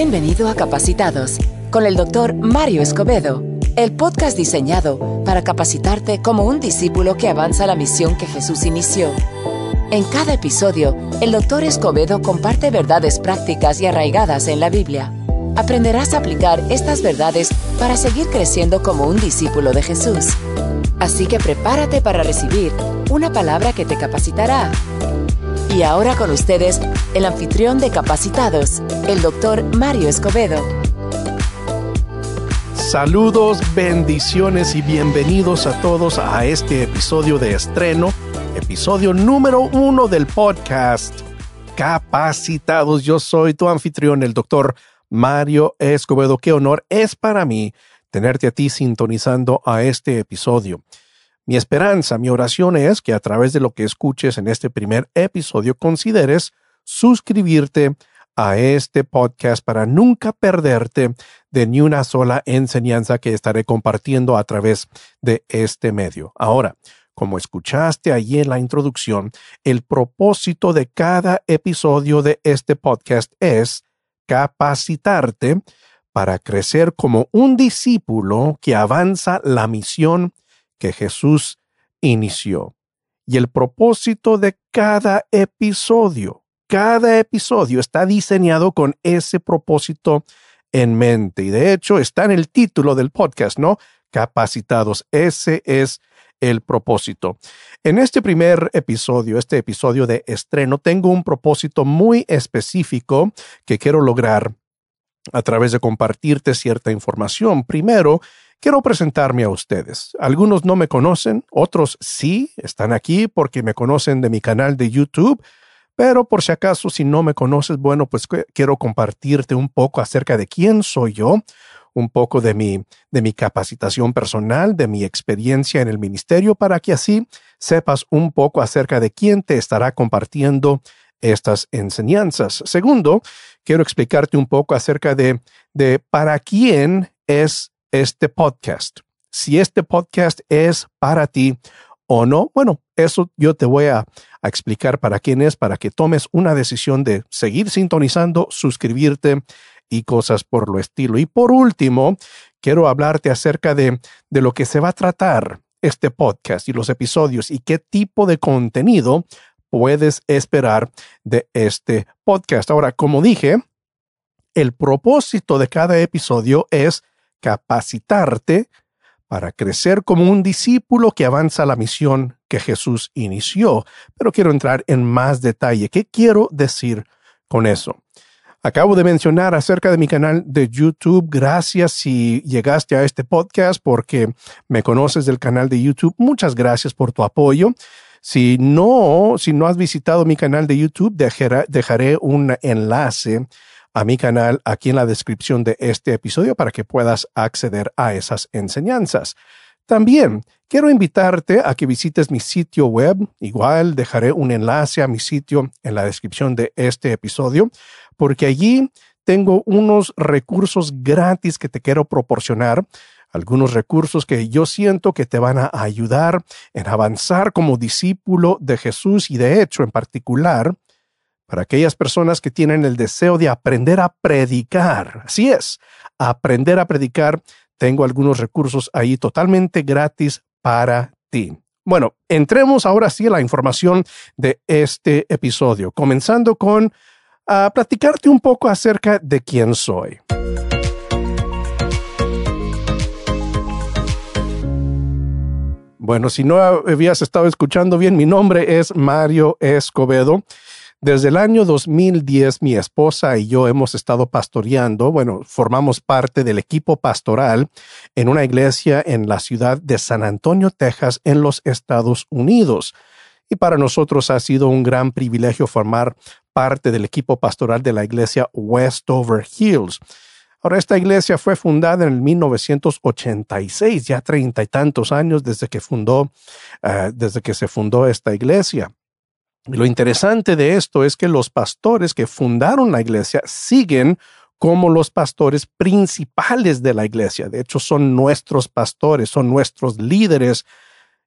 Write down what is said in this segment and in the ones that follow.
Bienvenido a Capacitados con el doctor Mario Escobedo, el podcast diseñado para capacitarte como un discípulo que avanza la misión que Jesús inició. En cada episodio, el doctor Escobedo comparte verdades prácticas y arraigadas en la Biblia. Aprenderás a aplicar estas verdades para seguir creciendo como un discípulo de Jesús. Así que prepárate para recibir una palabra que te capacitará. Y ahora con ustedes, el anfitrión de Capacitados, el doctor Mario Escobedo. Saludos, bendiciones y bienvenidos a todos a este episodio de estreno, episodio número uno del podcast Capacitados. Yo soy tu anfitrión, el doctor Mario Escobedo. Qué honor es para mí tenerte a ti sintonizando a este episodio. Mi esperanza, mi oración es que a través de lo que escuches en este primer episodio consideres suscribirte a este podcast para nunca perderte de ni una sola enseñanza que estaré compartiendo a través de este medio. Ahora, como escuchaste allí en la introducción, el propósito de cada episodio de este podcast es capacitarte para crecer como un discípulo que avanza la misión que Jesús inició. Y el propósito de cada episodio, cada episodio está diseñado con ese propósito en mente. Y de hecho está en el título del podcast, ¿no? Capacitados. Ese es el propósito. En este primer episodio, este episodio de estreno, tengo un propósito muy específico que quiero lograr a través de compartirte cierta información. Primero, Quiero presentarme a ustedes. Algunos no me conocen, otros sí, están aquí porque me conocen de mi canal de YouTube, pero por si acaso si no me conoces, bueno, pues quiero compartirte un poco acerca de quién soy yo, un poco de mi, de mi capacitación personal, de mi experiencia en el ministerio, para que así sepas un poco acerca de quién te estará compartiendo estas enseñanzas. Segundo, quiero explicarte un poco acerca de, de para quién es este podcast. Si este podcast es para ti o no, bueno, eso yo te voy a, explicar para quién es, para que tomes una decisión de seguir sintonizando, suscribirte y cosas por lo estilo. Y por último, quiero hablarte acerca de, de lo que se va a tratar este podcast y los episodios y qué tipo de contenido puedes esperar de este podcast. Ahora, como dije, el propósito de cada episodio es capacitarte para crecer como un discípulo que avanza la misión que Jesús inició. Pero quiero entrar en más detalle. ¿Qué quiero decir con eso? Acabo de mencionar acerca de mi canal de YouTube. Gracias si llegaste a este podcast porque me conoces del canal de YouTube. Muchas gracias por tu apoyo. Si no, si no has visitado mi canal de YouTube, dejaré un enlace a mi canal aquí en la descripción de este episodio para que puedas acceder a esas enseñanzas. También quiero invitarte a que visites mi sitio web. Igual dejaré un enlace a mi sitio en la descripción de este episodio, porque allí tengo unos recursos gratis que te quiero proporcionar algunos recursos que yo siento que te van a ayudar en avanzar como discípulo de Jesús y de hecho en particular para aquellas personas que tienen el deseo de aprender a predicar. Así es, aprender a predicar. Tengo algunos recursos ahí totalmente gratis para ti. Bueno, entremos ahora sí a la información de este episodio, comenzando con a ah, platicarte un poco acerca de quién soy. Bueno, si no habías estado escuchando bien, mi nombre es Mario Escobedo. Desde el año 2010, mi esposa y yo hemos estado pastoreando, bueno, formamos parte del equipo pastoral en una iglesia en la ciudad de San Antonio, Texas, en los Estados Unidos. Y para nosotros ha sido un gran privilegio formar parte del equipo pastoral de la iglesia Westover Hills. Ahora, esta iglesia fue fundada en el 1986, ya treinta y tantos años desde que fundó, eh, desde que se fundó esta iglesia. Lo interesante de esto es que los pastores que fundaron la iglesia siguen como los pastores principales de la iglesia. De hecho, son nuestros pastores, son nuestros líderes.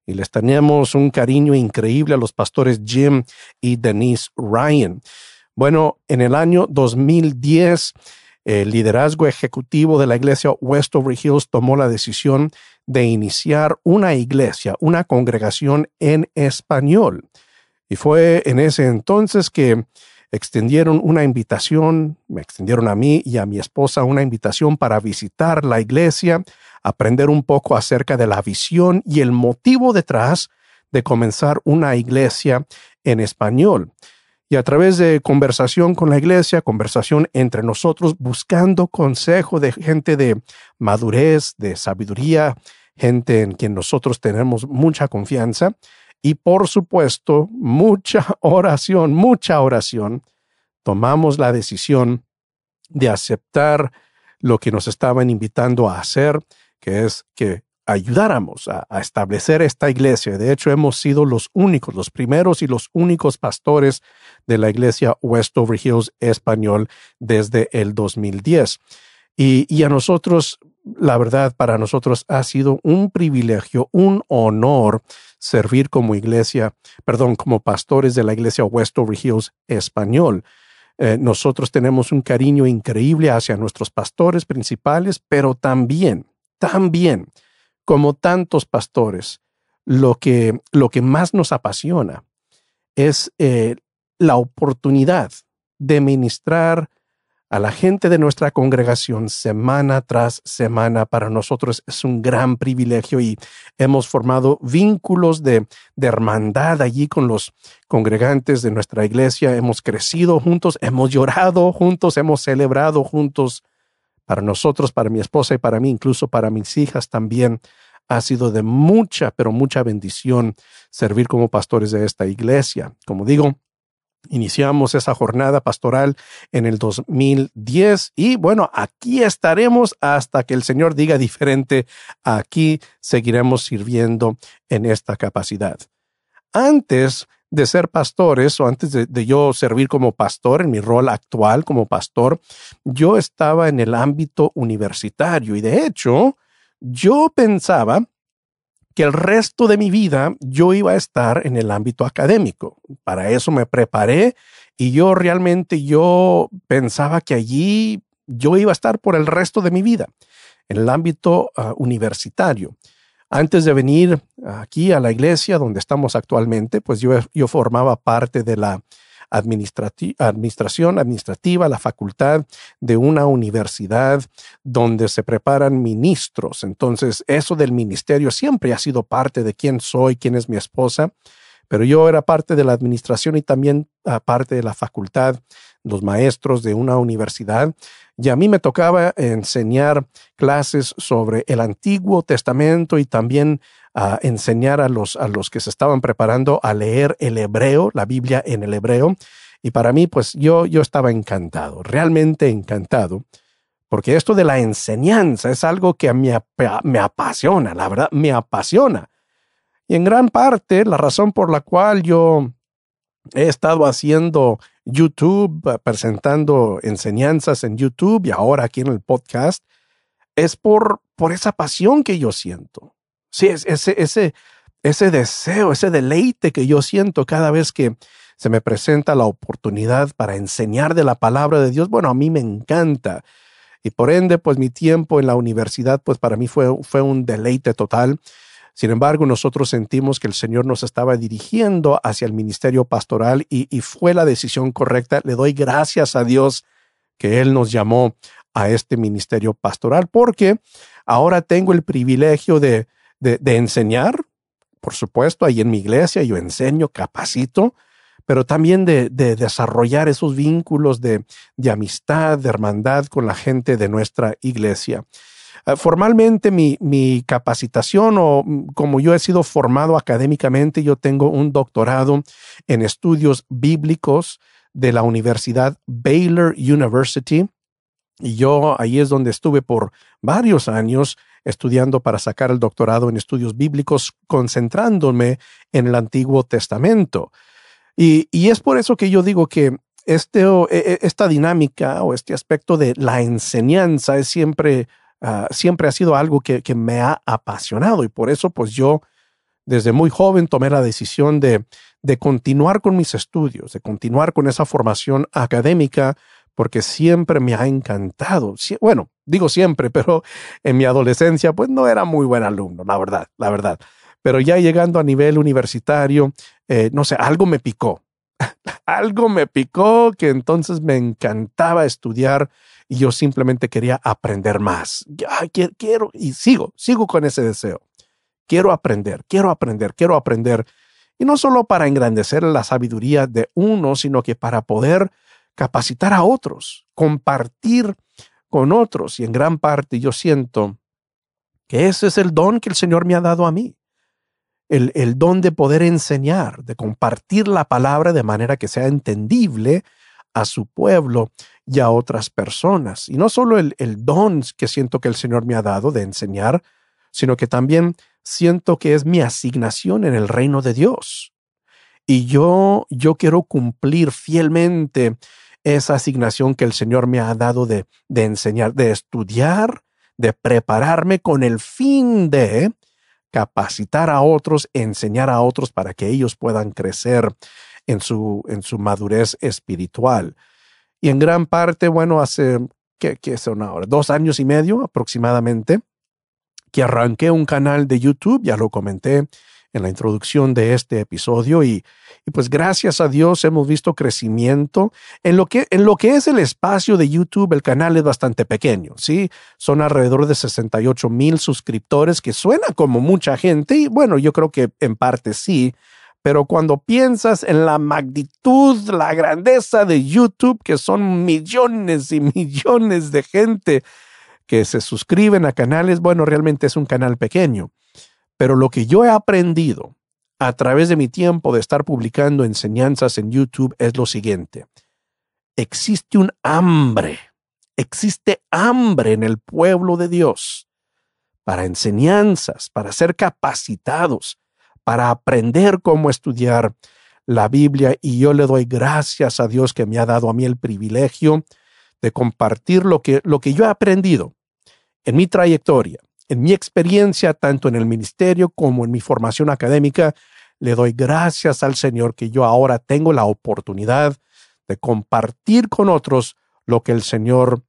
Y les tenemos un cariño increíble a los pastores Jim y Denise Ryan. Bueno, en el año 2010 el liderazgo ejecutivo de la iglesia Westover Hills tomó la decisión de iniciar una iglesia, una congregación en español. Y fue en ese entonces que extendieron una invitación, me extendieron a mí y a mi esposa una invitación para visitar la iglesia, aprender un poco acerca de la visión y el motivo detrás de comenzar una iglesia en español. Y a través de conversación con la iglesia, conversación entre nosotros, buscando consejo de gente de madurez, de sabiduría, gente en quien nosotros tenemos mucha confianza, y por supuesto, mucha oración, mucha oración, tomamos la decisión de aceptar lo que nos estaban invitando a hacer, que es que ayudáramos a, establecer esta iglesia. De hecho, hemos sido los únicos, los primeros y los únicos pastores de la iglesia Westover Hills español desde el 2010. Y, y a nosotros, la verdad, para nosotros ha sido un privilegio, un honor servir como iglesia, perdón, como pastores de la iglesia Westover Hills español. Eh, nosotros tenemos un cariño increíble hacia nuestros pastores principales, pero también, también como tantos pastores, lo que, lo que más nos apasiona es eh, la oportunidad de ministrar a la gente de nuestra congregación semana tras semana. Para nosotros es un gran privilegio y hemos formado vínculos de, de, hermandad allí con los congregantes de nuestra iglesia. Hemos crecido juntos, hemos llorado juntos, hemos celebrado juntos para nosotros, para mi esposa y para mí, incluso para mis hijas también. Ha sido de mucha, pero mucha bendición servir como pastores de esta iglesia. Como digo, Iniciamos esa jornada pastoral en el 2010 y bueno, aquí estaremos hasta que el Señor diga diferente. Aquí seguiremos sirviendo en esta capacidad. Antes de ser pastores o antes de, yo servir como pastor en mi rol actual como pastor, yo estaba en el ámbito universitario y de hecho yo pensaba que el resto de mi vida yo iba a estar en el ámbito académico. Para eso me preparé y yo realmente yo pensaba que allí yo iba a estar por el resto de mi vida, en el ámbito ah, universitario. Antes de venir aquí a la iglesia donde estamos actualmente, pues yo, yo formaba parte de la administración administrativa, la facultad de una universidad donde se preparan ministros. Entonces, eso del ministerio siempre ha sido parte de quién soy, quién es mi esposa, pero yo era parte de la administración y también ah, parte de la facultad, los maestros de una universidad y a mí me tocaba enseñar clases sobre el Antiguo Testamento y también a enseñar a los, a los que se estaban preparando a leer el hebreo, la Biblia en el hebreo. Y para mí, pues yo, yo estaba encantado, realmente encantado, porque esto de la enseñanza es algo que me, me apasiona, la verdad, me apasiona. Y en gran parte la razón por la cual yo he estado haciendo YouTube, eh, presentando enseñanzas en YouTube y ahora aquí en el podcast, es por, por esa pasión que yo siento. Sí, es ese, ese, ese deseo, ese deleite que yo siento cada vez que se me presenta la oportunidad para enseñar de la palabra de Dios. Bueno, a mí me encanta. Y por ende, pues mi tiempo en la universidad, pues para mí fue, fue un deleite total. Sin embargo, nosotros sentimos que el Señor nos estaba dirigiendo hacia el ministerio pastoral y, fue la decisión correcta. Le doy gracias a Dios que Él nos llamó a este ministerio pastoral porque ahora tengo el privilegio de, de, enseñar, por supuesto, ahí en mi iglesia yo enseño, capacito, pero también de, de desarrollar esos vínculos de, de amistad, de hermandad con la gente de nuestra iglesia. Eh, formalmente mi, mi, capacitación o mm, como yo he sido formado académicamente, yo tengo un doctorado en estudios bíblicos de la Universidad Baylor University. Y yo ahí es donde estuve por varios años estudiando para sacar el doctorado en estudios bíblicos, concentrándome en el Antiguo Testamento. Y, y es por eso que yo digo que este, e, e, esta dinámica o este aspecto de la enseñanza es siempre Ah, siempre ha sido algo que, me ha apasionado y por eso pues yo desde muy joven tomé la decisión de, de continuar con mis estudios, de continuar con esa formación académica porque siempre me ha encantado. Bueno, digo siempre, pero en mi adolescencia pues no era muy buen alumno, la verdad, la verdad. Pero ya llegando a nivel universitario, eh, no sé, algo me picó. algo me picó que entonces me encantaba estudiar y yo simplemente quería aprender más. quiero, quiero, y sigo, sigo con ese deseo. Quiero aprender, quiero aprender, quiero aprender. Y no solo para engrandecer la sabiduría de uno, sino que para poder capacitar a otros, compartir con otros. Y en gran parte yo siento que ese es el don que el Señor me ha dado a mí. El, el, don de poder enseñar, de compartir la palabra de manera que sea entendible a su pueblo y a otras personas. Y no solo el, el don que siento que el Señor me ha dado de enseñar, sino que también siento que es mi asignación en el reino de Dios. Y yo, yo quiero cumplir fielmente esa asignación que el Señor me ha dado de, de enseñar, de estudiar, de prepararme con el fin de capacitar a otros, enseñar a otros para que ellos puedan crecer en su, en su madurez espiritual. Y en gran parte, bueno, hace, ¿qué, son ahora? Dos años y medio aproximadamente, que arranqué un canal de YouTube, ya lo comenté, en la introducción de este episodio y, pues gracias a Dios hemos visto crecimiento. En lo, que, en lo que es el espacio de YouTube, el canal es bastante pequeño, ¿sí? Son alrededor de 68 mil suscriptores, que suena como mucha gente y bueno, yo creo que en parte sí, pero cuando piensas en la magnitud, la grandeza de YouTube, que son millones y millones de gente que se suscriben a canales, bueno, realmente es un canal pequeño. Pero lo que yo he aprendido a través de mi tiempo de estar publicando enseñanzas en YouTube es lo siguiente. Existe un hambre, existe hambre en el pueblo de Dios para enseñanzas, para ser capacitados, para aprender cómo estudiar la Biblia y yo le doy gracias a Dios que me ha dado a mí el privilegio de compartir lo que, lo que yo he aprendido en mi trayectoria en mi experiencia, tanto en el ministerio como en mi formación académica, le doy gracias al Señor que yo ahora tengo la oportunidad de compartir con otros lo que el Señor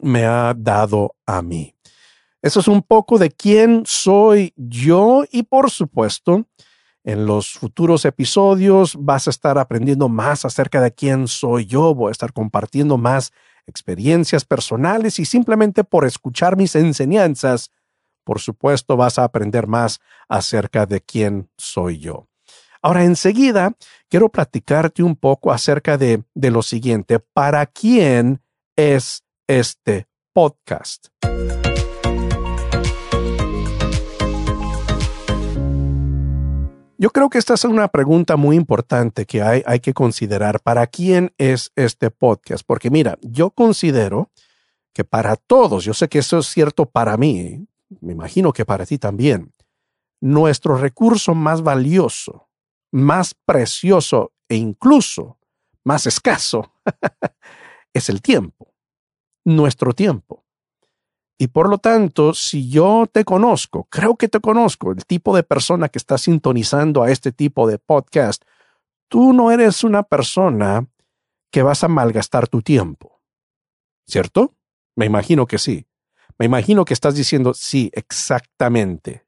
me ha dado a mí. Eso es un poco de quién soy yo y por supuesto, en los futuros episodios vas a estar aprendiendo más acerca de quién soy yo, voy a estar compartiendo más experiencias personales y simplemente por escuchar mis enseñanzas por supuesto vas a aprender más acerca de quién soy yo. Ahora, enseguida, quiero platicarte un poco acerca de, de lo siguiente. ¿Para quién es este podcast? Yo creo que esta es una pregunta muy importante que hay, hay, que considerar. ¿Para quién es este podcast? Porque mira, yo considero que para todos, yo sé que eso es cierto para mí, me imagino que para ti también, nuestro recurso más valioso, más precioso e incluso más escaso es el tiempo, nuestro tiempo. Y por lo tanto, si yo te conozco, creo que te conozco, el tipo de persona que está sintonizando a este tipo de podcast, tú no eres una persona que vas a malgastar tu tiempo. ¿Cierto? Me imagino que sí. Me imagino que estás diciendo, sí, exactamente.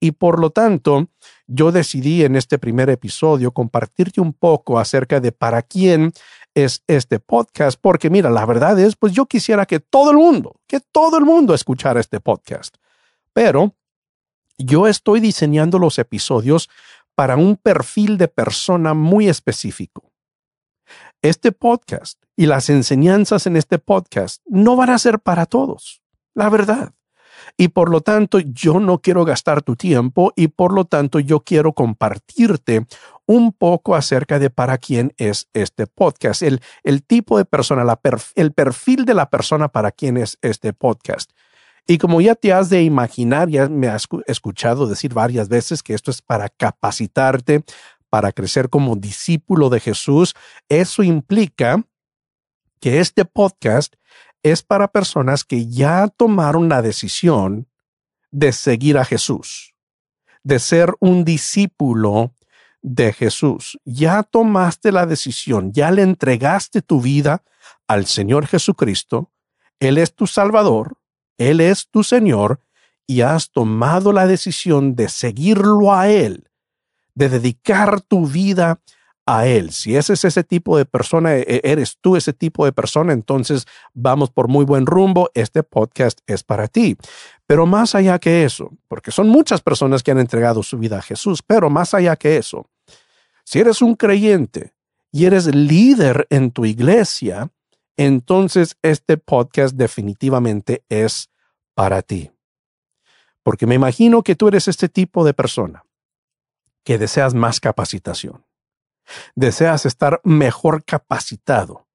Y por lo tanto, yo decidí en este primer episodio compartirte un poco acerca de para quién es este podcast, porque mira, la verdad es, pues yo quisiera que todo el mundo, que todo el mundo escuchara este podcast. Pero yo estoy diseñando los episodios para un perfil de persona muy específico. Este podcast y las enseñanzas en este podcast no van a ser para todos la verdad. Y por lo tanto, yo no quiero gastar tu tiempo y por lo tanto yo quiero compartirte un poco acerca de para quién es este podcast, el, el tipo de persona, la el perfil de la persona para quién es este podcast. Y como ya te has de imaginar, ya me has escuchado decir varias veces que esto es para capacitarte, para crecer como discípulo de Jesús, eso implica que este podcast es para personas que ya tomaron la decisión de seguir a Jesús, de ser un discípulo de Jesús, ya tomaste la decisión, ya le entregaste tu vida al Señor Jesucristo, Él es tu Salvador, Él es tu Señor, y has tomado la decisión de seguirlo a Él, de dedicar tu vida a Él. Si ese es ese tipo de persona, e, e, eres tú ese tipo de persona, entonces vamos por muy buen rumbo. Este podcast es para ti. Pero más allá que eso, porque son muchas personas que han entregado su vida a Jesús, pero más allá que eso, si eres un creyente y eres líder en tu iglesia, entonces este podcast definitivamente es para ti. Porque me imagino que tú eres este tipo de persona que deseas más capacitación Deseas estar mejor capacitado.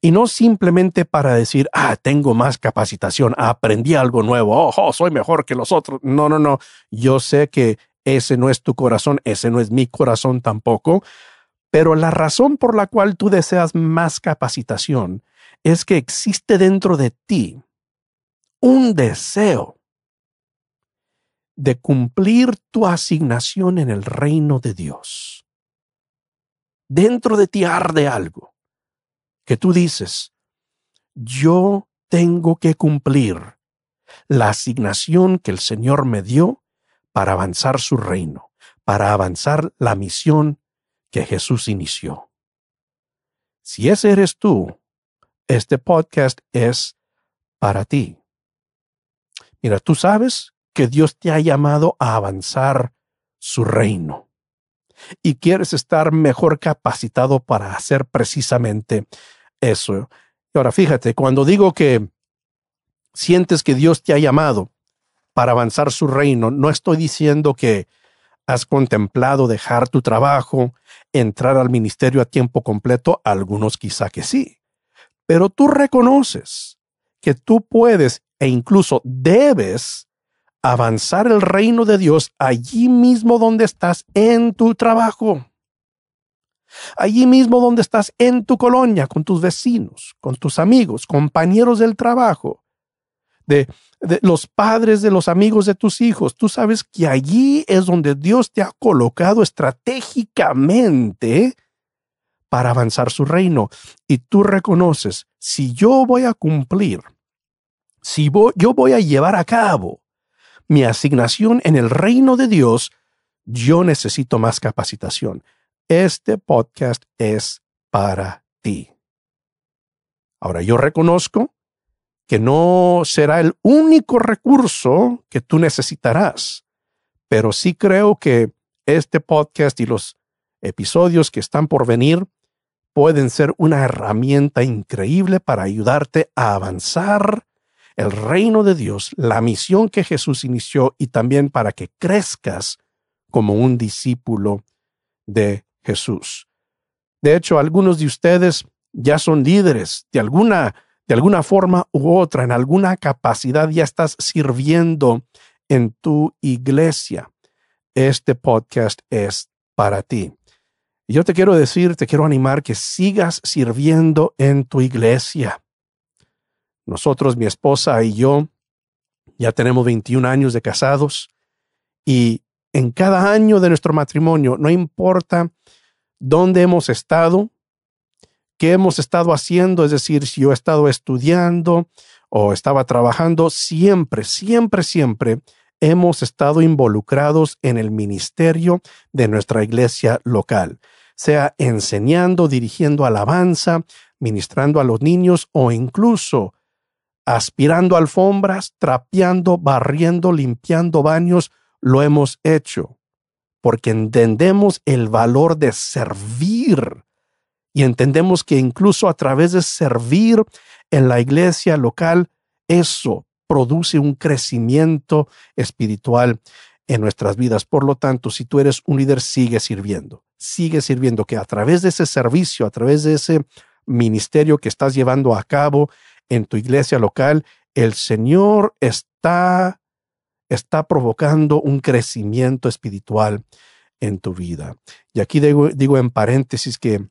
Y no simplemente para decir, ah, tengo más capacitación, aprendí algo nuevo, oh, oh, soy mejor que los otros. No, no, no. Yo sé que ese no es tu corazón, ese no es mi corazón tampoco. Pero la razón por la cual tú deseas más capacitación es que existe dentro de ti un deseo de cumplir tu asignación en el reino de Dios dentro de ti arde algo que tú dices, yo tengo que cumplir la asignación que el Señor me dio para avanzar su reino, para avanzar la misión que Jesús inició. Si ese eres tú, este podcast es para ti. Mira, tú sabes que Dios te ha llamado a avanzar su reino y quieres estar mejor capacitado para hacer precisamente eso. Ahora, fíjate, cuando digo que sientes que Dios te ha llamado para avanzar su reino, no estoy diciendo que has contemplado dejar tu trabajo, entrar al ministerio a tiempo completo, algunos quizá que sí, pero tú reconoces que tú puedes e incluso debes avanzar el reino de Dios allí mismo donde estás en tu trabajo. Allí mismo donde estás en tu colonia, con tus vecinos, con tus amigos, compañeros del trabajo, de, los padres de los amigos de tus hijos. Tú sabes que allí es donde Dios te ha colocado estratégicamente para avanzar su reino. Y tú reconoces, si yo voy a cumplir, si yo voy a llevar a cabo mi asignación en el reino de Dios, yo necesito más capacitación. Este podcast es para ti. Ahora, yo reconozco que no será el único recurso que tú necesitarás, pero sí creo que este podcast y los episodios que están por venir pueden ser una herramienta increíble para ayudarte a avanzar el reino de Dios, la misión que Jesús inició y también para que crezcas como un discípulo de Jesús. De hecho, algunos de ustedes ya son líderes de alguna, de alguna forma u otra, en alguna capacidad ya estás sirviendo en tu iglesia. Este podcast es para ti. Yo te quiero decir, te quiero animar que sigas sirviendo en tu iglesia. Nosotros, mi esposa y yo, ya tenemos 21 años de casados y en cada año de nuestro matrimonio, no importa dónde hemos estado, qué hemos estado haciendo, es decir, si yo he estado estudiando o estaba trabajando, siempre, siempre, siempre hemos estado involucrados en el ministerio de nuestra iglesia local, sea enseñando, dirigiendo alabanza, ministrando a los niños o incluso aspirando alfombras, trapeando, barriendo, limpiando baños, lo hemos hecho, porque entendemos el valor de servir. Y entendemos que incluso a través de servir en la iglesia local, eso produce un crecimiento espiritual en nuestras vidas. Por lo tanto, si tú eres un líder, sigue sirviendo, sigue sirviendo, que a través de ese servicio, a través de ese ministerio que estás llevando a cabo en tu iglesia local, el Señor está, está provocando un crecimiento espiritual en tu vida. Y aquí digo, en paréntesis que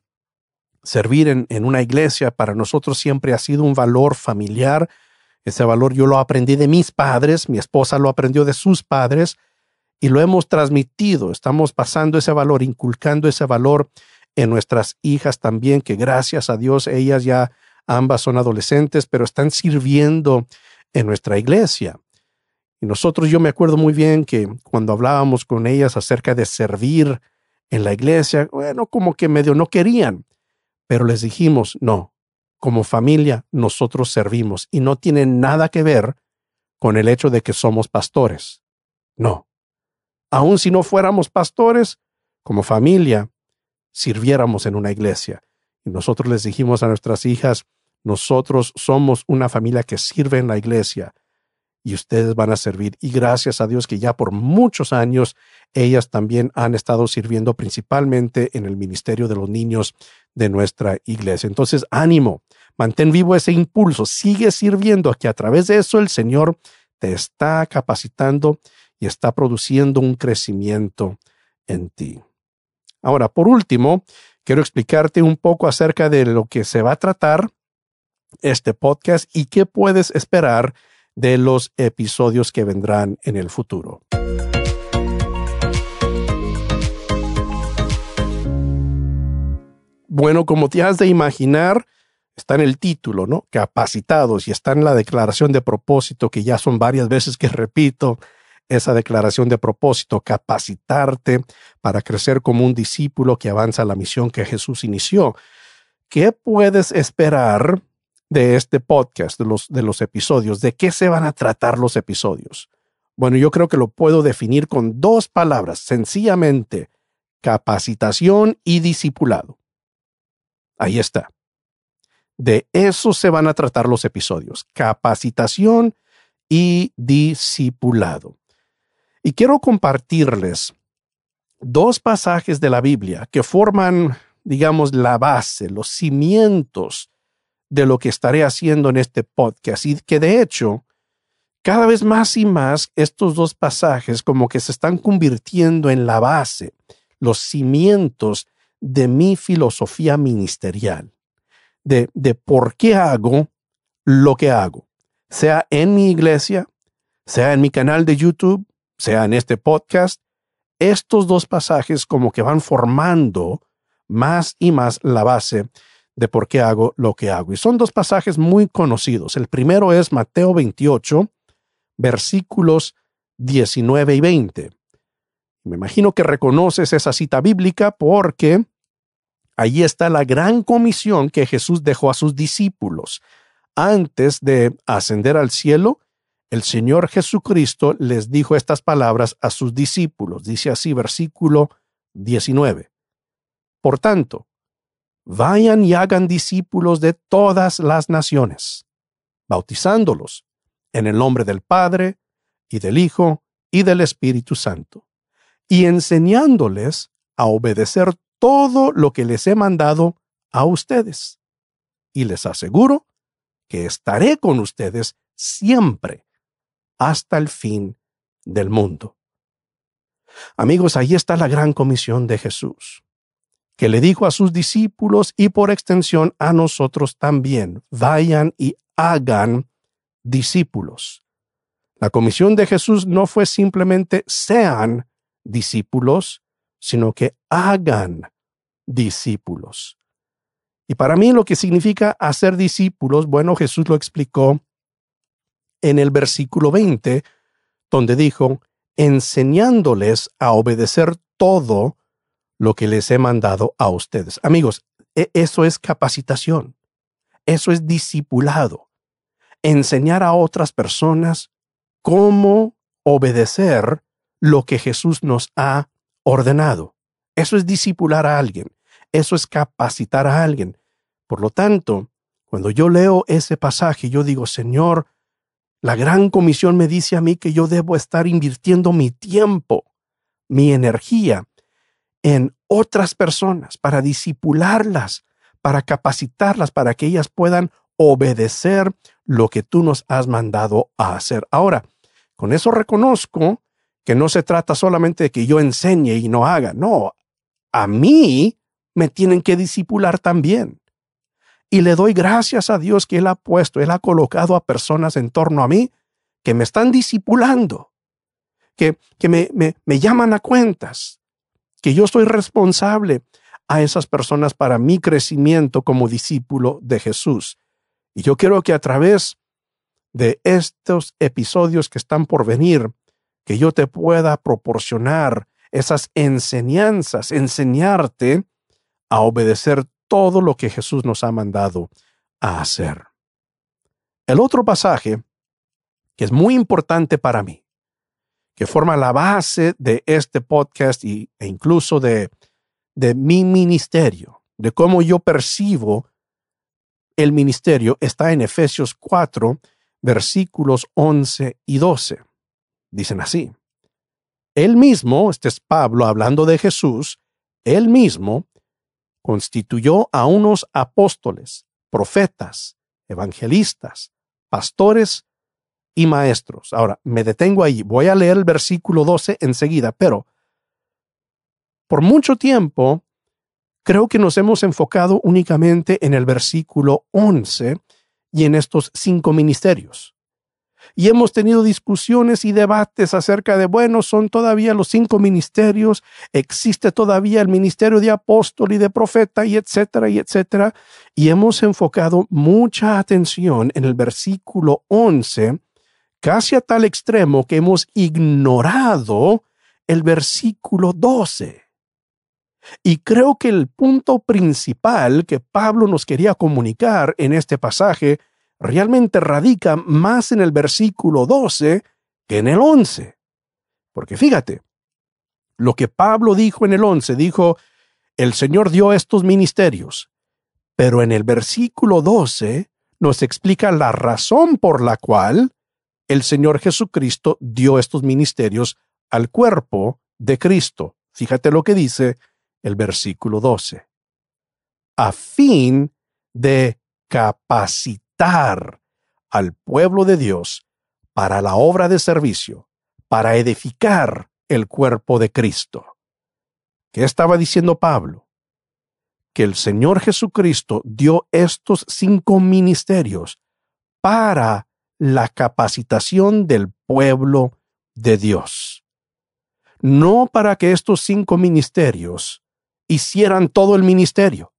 servir en, una iglesia para nosotros siempre ha sido un valor familiar. Ese valor yo lo aprendí de mis padres, mi esposa lo aprendió de sus padres y lo hemos transmitido. Estamos pasando ese valor, inculcando ese valor en nuestras hijas también, que gracias a Dios ellas ya ambas son adolescentes, pero están sirviendo en nuestra iglesia. Y nosotros, yo me acuerdo muy bien que cuando hablábamos con ellas acerca de servir en la iglesia, bueno, como que medio no querían, pero les dijimos, no, como familia nosotros servimos y no tiene nada que ver con el hecho de que somos pastores. No. Aun si no fuéramos pastores, como familia, sirviéramos en una iglesia. Y nosotros les dijimos a nuestras hijas, nosotros somos una familia que sirve en la iglesia y ustedes van a servir. Y gracias a Dios que ya por muchos años ellas también han estado sirviendo principalmente en el ministerio de los niños de nuestra iglesia. Entonces, ánimo, mantén vivo ese impulso, sigue sirviendo, que a través de eso el Señor te está capacitando y está produciendo un crecimiento en ti. Ahora, por último, quiero explicarte un poco acerca de lo que se va a tratar este podcast y qué puedes esperar de los episodios que vendrán en el futuro. Bueno, como te has de imaginar, está en el título, ¿no? Capacitados y está en la declaración de propósito que ya son varias veces que repito esa declaración de propósito, capacitarte para crecer como un discípulo que avanza la misión que Jesús inició. ¿Qué puedes esperar de este podcast, de los, de los episodios, de qué se van a tratar los episodios. Bueno, yo creo que lo puedo definir con dos palabras, sencillamente, capacitación y discipulado. Ahí está. De eso se van a tratar los episodios, capacitación y discipulado. Y quiero compartirles dos pasajes de la Biblia que forman, digamos, la base, los cimientos de lo que estaré haciendo en este podcast. Y que de hecho, cada vez más y más estos dos pasajes como que se están convirtiendo en la base, los cimientos de mi filosofía ministerial, de, de por qué hago lo que hago, sea en mi iglesia, sea en mi canal de YouTube, sea en este podcast, estos dos pasajes como que van formando más y más la base de por qué hago lo que hago. Y son dos pasajes muy conocidos. El primero es Mateo 28, versículos 19 y 20. Me imagino que reconoces esa cita bíblica porque allí está la gran comisión que Jesús dejó a sus discípulos. Antes de ascender al cielo, el Señor Jesucristo les dijo estas palabras a sus discípulos. Dice así versículo 19. Por tanto, vayan y hagan discípulos de todas las naciones, bautizándolos en el nombre del Padre y del Hijo y del Espíritu Santo, y enseñándoles a obedecer todo lo que les he mandado a ustedes. Y les aseguro que estaré con ustedes siempre hasta el fin del mundo. Amigos, ahí está la gran comisión de Jesús que le dijo a sus discípulos y por extensión a nosotros también, vayan y hagan discípulos. La comisión de Jesús no fue simplemente sean discípulos, sino que hagan discípulos. Y para mí lo que significa hacer discípulos, bueno, Jesús lo explicó en el versículo 20, donde dijo, enseñándoles a obedecer todo lo que les he mandado a ustedes. Amigos, e, eso es capacitación, eso es discipulado, enseñar a otras personas cómo obedecer lo que Jesús nos ha ordenado. Eso es discipular a alguien, eso es capacitar a alguien. Por lo tanto, cuando yo leo ese pasaje, yo digo, Señor, la gran comisión me dice a mí que yo debo estar invirtiendo mi tiempo, mi energía en otras personas, para disipularlas, para capacitarlas, para que ellas puedan obedecer lo que tú nos has mandado a hacer. Ahora, con eso reconozco que no se trata solamente de que yo enseñe y no haga, no, a mí me tienen que disipular también. Y le doy gracias a Dios que Él ha puesto, Él ha colocado a personas en torno a mí que me están disipulando, que, que me, me, me llaman a cuentas, que yo soy responsable a esas personas para mi crecimiento como discípulo de Jesús. Y yo quiero que a través de estos episodios que están por venir, que yo te pueda proporcionar esas enseñanzas, enseñarte a obedecer todo lo que Jesús nos ha mandado a hacer. El otro pasaje, que es muy importante para mí, que forma la base de este podcast y, e incluso de, de mi ministerio, de cómo yo percibo el ministerio, está en Efesios 4, versículos 11 y 12. Dicen así. Él mismo, este es Pablo hablando de Jesús, él mismo constituyó a unos apóstoles, profetas, evangelistas, pastores y maestros. Ahora, me detengo ahí. Voy a leer el versículo 12 enseguida, pero por mucho tiempo creo que nos hemos enfocado únicamente en el versículo 11 y en estos cinco ministerios y hemos tenido discusiones y debates acerca de, bueno, son todavía los cinco ministerios, existe todavía el ministerio de apóstol y de profeta y etcétera y etcétera. Y hemos enfocado mucha atención en el versículo 11, casi a tal extremo que hemos ignorado el versículo 12. Y creo que el punto principal que Pablo nos quería comunicar en este pasaje realmente radica más en el versículo 12 que en el 11. Porque fíjate, lo que Pablo dijo en el 11, dijo, el Señor dio estos ministerios, pero en el versículo 12 nos explica la razón por la cual el Señor Jesucristo dio estos ministerios al cuerpo de Cristo. Fíjate lo que dice el versículo 12. A fin de capacitar al pueblo de Dios para la obra de servicio, para edificar el cuerpo de Cristo. ¿Qué estaba diciendo Pablo? Que el Señor Jesucristo dio estos cinco ministerios para la capacitación del pueblo de Dios. No para que estos cinco ministerios hicieran todo el ministerio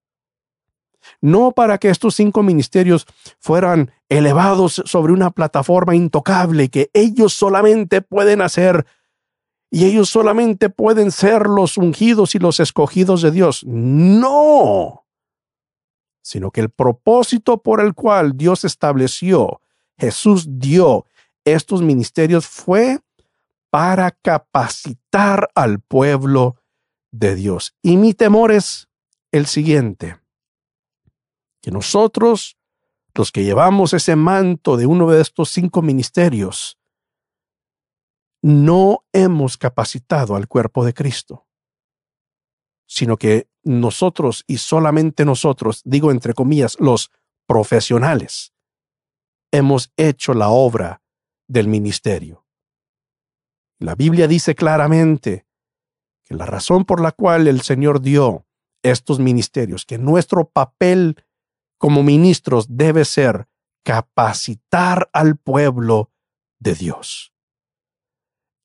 no para que estos cinco ministerios fueran elevados sobre una plataforma intocable que ellos solamente pueden hacer y ellos solamente pueden ser los ungidos y los escogidos de Dios. No, sino que el propósito por el cual Dios estableció, Jesús dio estos ministerios fue para capacitar al pueblo de Dios. Y mi temor es el siguiente que nosotros, los que llevamos ese manto de uno de estos cinco ministerios, no hemos capacitado al cuerpo de Cristo, sino que nosotros y solamente nosotros, digo entre comillas, los profesionales, hemos hecho la obra del ministerio. La Biblia dice claramente que la razón por la cual el Señor dio estos ministerios, que nuestro papel como ministros debe ser capacitar al pueblo de Dios.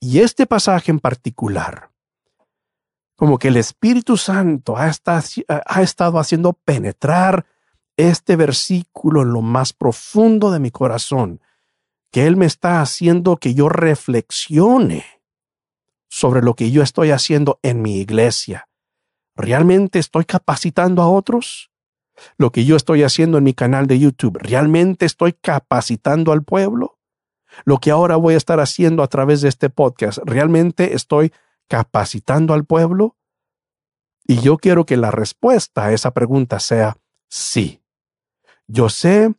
Y este pasaje en particular, como que el Espíritu Santo ha, estado haciendo penetrar este versículo en lo más profundo de mi corazón, que Él me está haciendo que yo reflexione sobre lo que yo estoy haciendo en mi iglesia. ¿Realmente estoy capacitando a otros? lo que yo estoy haciendo en mi canal de YouTube, ¿realmente estoy capacitando al pueblo? Lo que ahora voy a estar haciendo a través de este podcast, ¿realmente estoy capacitando al pueblo? Y yo quiero que la respuesta a esa pregunta sea sí. Yo sé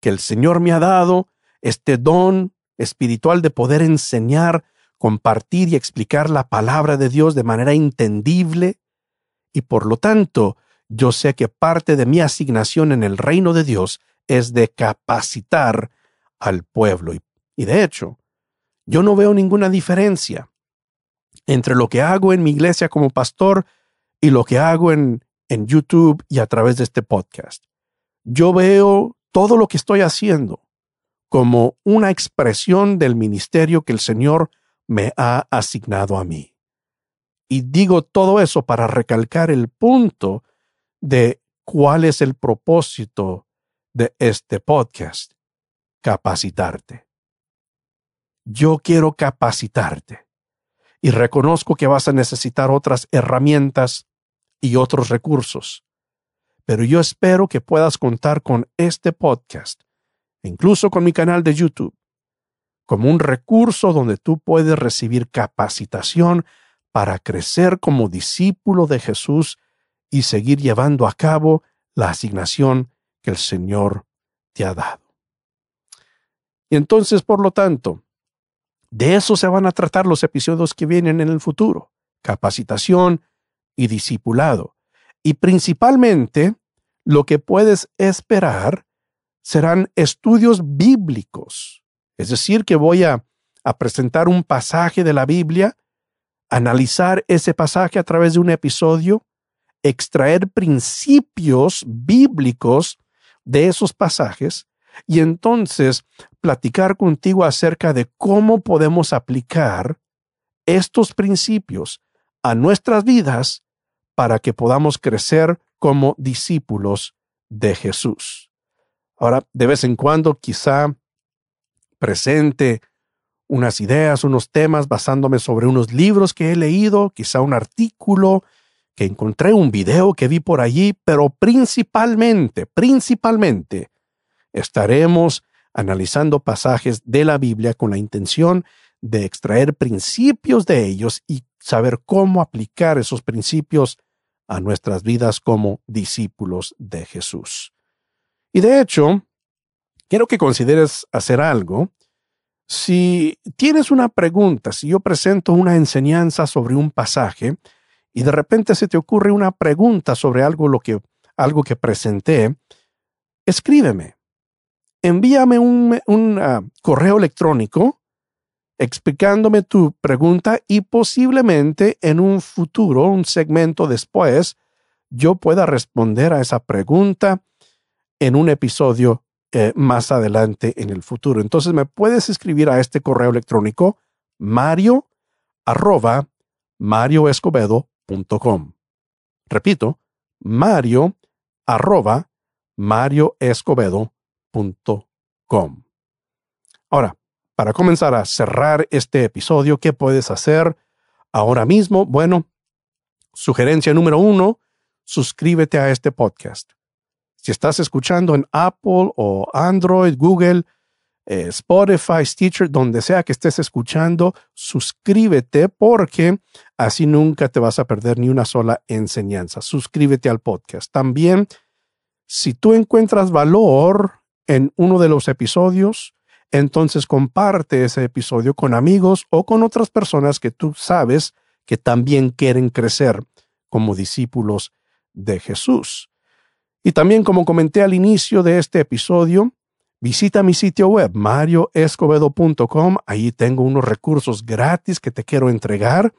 que el Señor me ha dado este don espiritual de poder enseñar, compartir y explicar la palabra de Dios de manera entendible, y por lo tanto yo sé que parte de mi asignación en el reino de Dios es de capacitar al pueblo. Y, de hecho, yo no veo ninguna diferencia entre lo que hago en mi iglesia como pastor y lo que hago en, en YouTube y a través de este podcast. Yo veo todo lo que estoy haciendo como una expresión del ministerio que el Señor me ha asignado a mí. Y digo todo eso para recalcar el punto de cuál es el propósito de este podcast. Capacitarte. Yo quiero capacitarte. Y reconozco que vas a necesitar otras herramientas y otros recursos. Pero yo espero que puedas contar con este podcast, incluso con mi canal de YouTube, como un recurso donde tú puedes recibir capacitación para crecer como discípulo de Jesús y seguir llevando a cabo la asignación que el Señor te ha dado. Y entonces, por lo tanto, de eso se van a tratar los episodios que vienen en el futuro, capacitación y discipulado. Y principalmente, lo que puedes esperar serán estudios bíblicos. Es decir, que voy a, a presentar un pasaje de la Biblia, analizar ese pasaje a través de un episodio, extraer principios bíblicos de esos pasajes y entonces platicar contigo acerca de cómo podemos aplicar estos principios a nuestras vidas para que podamos crecer como discípulos de Jesús. Ahora, de vez en cuando quizá presente unas ideas, unos temas basándome sobre unos libros que he leído, quizá un artículo que encontré, un video que vi por allí, pero principalmente, principalmente, estaremos analizando pasajes de la Biblia con la intención de extraer principios de ellos y saber cómo aplicar esos principios a nuestras vidas como discípulos de Jesús. Y de hecho, quiero que consideres hacer algo. Si tienes una pregunta, si yo presento una enseñanza sobre un pasaje y de repente se te ocurre una pregunta sobre algo, lo que, algo que presenté, escríbeme. Envíame un, un ah, correo electrónico explicándome tu pregunta y posiblemente en un futuro, un segmento después, yo pueda responder a esa pregunta en un episodio eh, más adelante en el futuro. Entonces me puedes escribir a este correo electrónico mario arroba marioescobedo.com. Repito, mario arroba marioescobedo.com. Ahora, para comenzar a cerrar este episodio, ¿qué puedes hacer ahora mismo? Bueno, sugerencia número uno, suscríbete a este podcast. Si estás escuchando en Apple o Android, Google, eh, Spotify, Stitcher, donde sea que estés escuchando, suscríbete porque así nunca te vas a perder ni una sola enseñanza. Suscríbete al podcast. También, si tú encuentras valor en uno de los episodios, entonces comparte ese episodio con amigos o con otras personas que tú sabes que también quieren crecer como discípulos de Jesús. Y también, como comenté al inicio de este episodio, visita mi sitio web marioescobedo.com. Ahí tengo unos recursos gratis que te quiero entregar.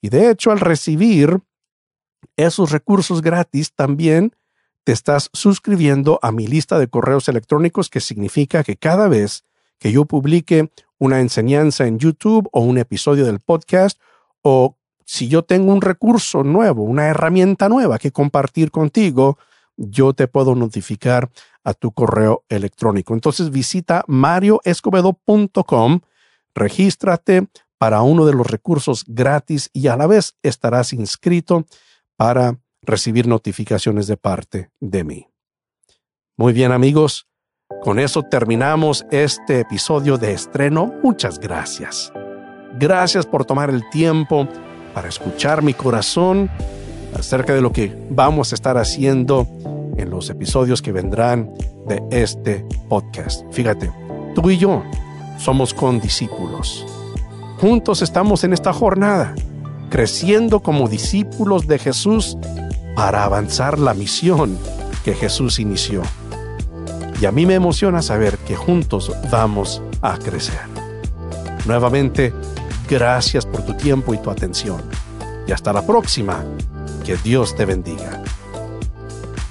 Y de hecho, al recibir esos recursos gratis, también te estás suscribiendo a mi lista de correos electrónicos, que significa que cada vez que yo publique una enseñanza en YouTube o un episodio del podcast o si yo tengo un recurso nuevo, una herramienta nueva que compartir contigo, yo te puedo notificar a tu correo electrónico. Entonces visita marioescobedo.com, regístrate para uno de los recursos gratis y a la vez estarás inscrito para recibir notificaciones de parte de mí. Muy bien amigos, con eso terminamos este episodio de estreno. Muchas gracias. Gracias por tomar el tiempo para escuchar mi corazón acerca de lo que vamos a estar haciendo en los episodios que vendrán de este podcast. Fíjate, tú y yo somos condiscípulos. Juntos estamos en esta jornada, creciendo como discípulos de Jesús para avanzar la misión que Jesús inició. Y a mí me emociona saber que juntos vamos a crecer. Nuevamente, gracias por tu tiempo y tu atención. Y hasta la próxima. Que Dios te bendiga.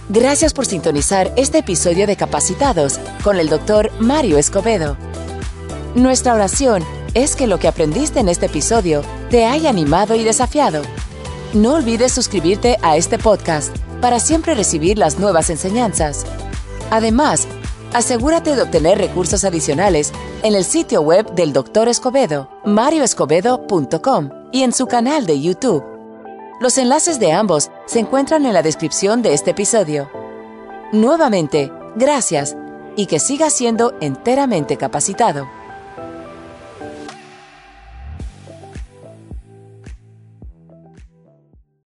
Gracias por sintonizar este episodio de Capacitados con el doctor Mario Escobedo. Nuestra oración es que lo que aprendiste en este episodio te haya animado y desafiado. No olvides suscribirte a este podcast para siempre recibir las nuevas enseñanzas. Además, asegúrate de obtener recursos adicionales en el sitio web del Dr. Escobedo, marioescobedo.com y en su canal de YouTube. Los enlaces de ambos se encuentran en la descripción de este episodio. Nuevamente, gracias y que sigas siendo enteramente capacitado.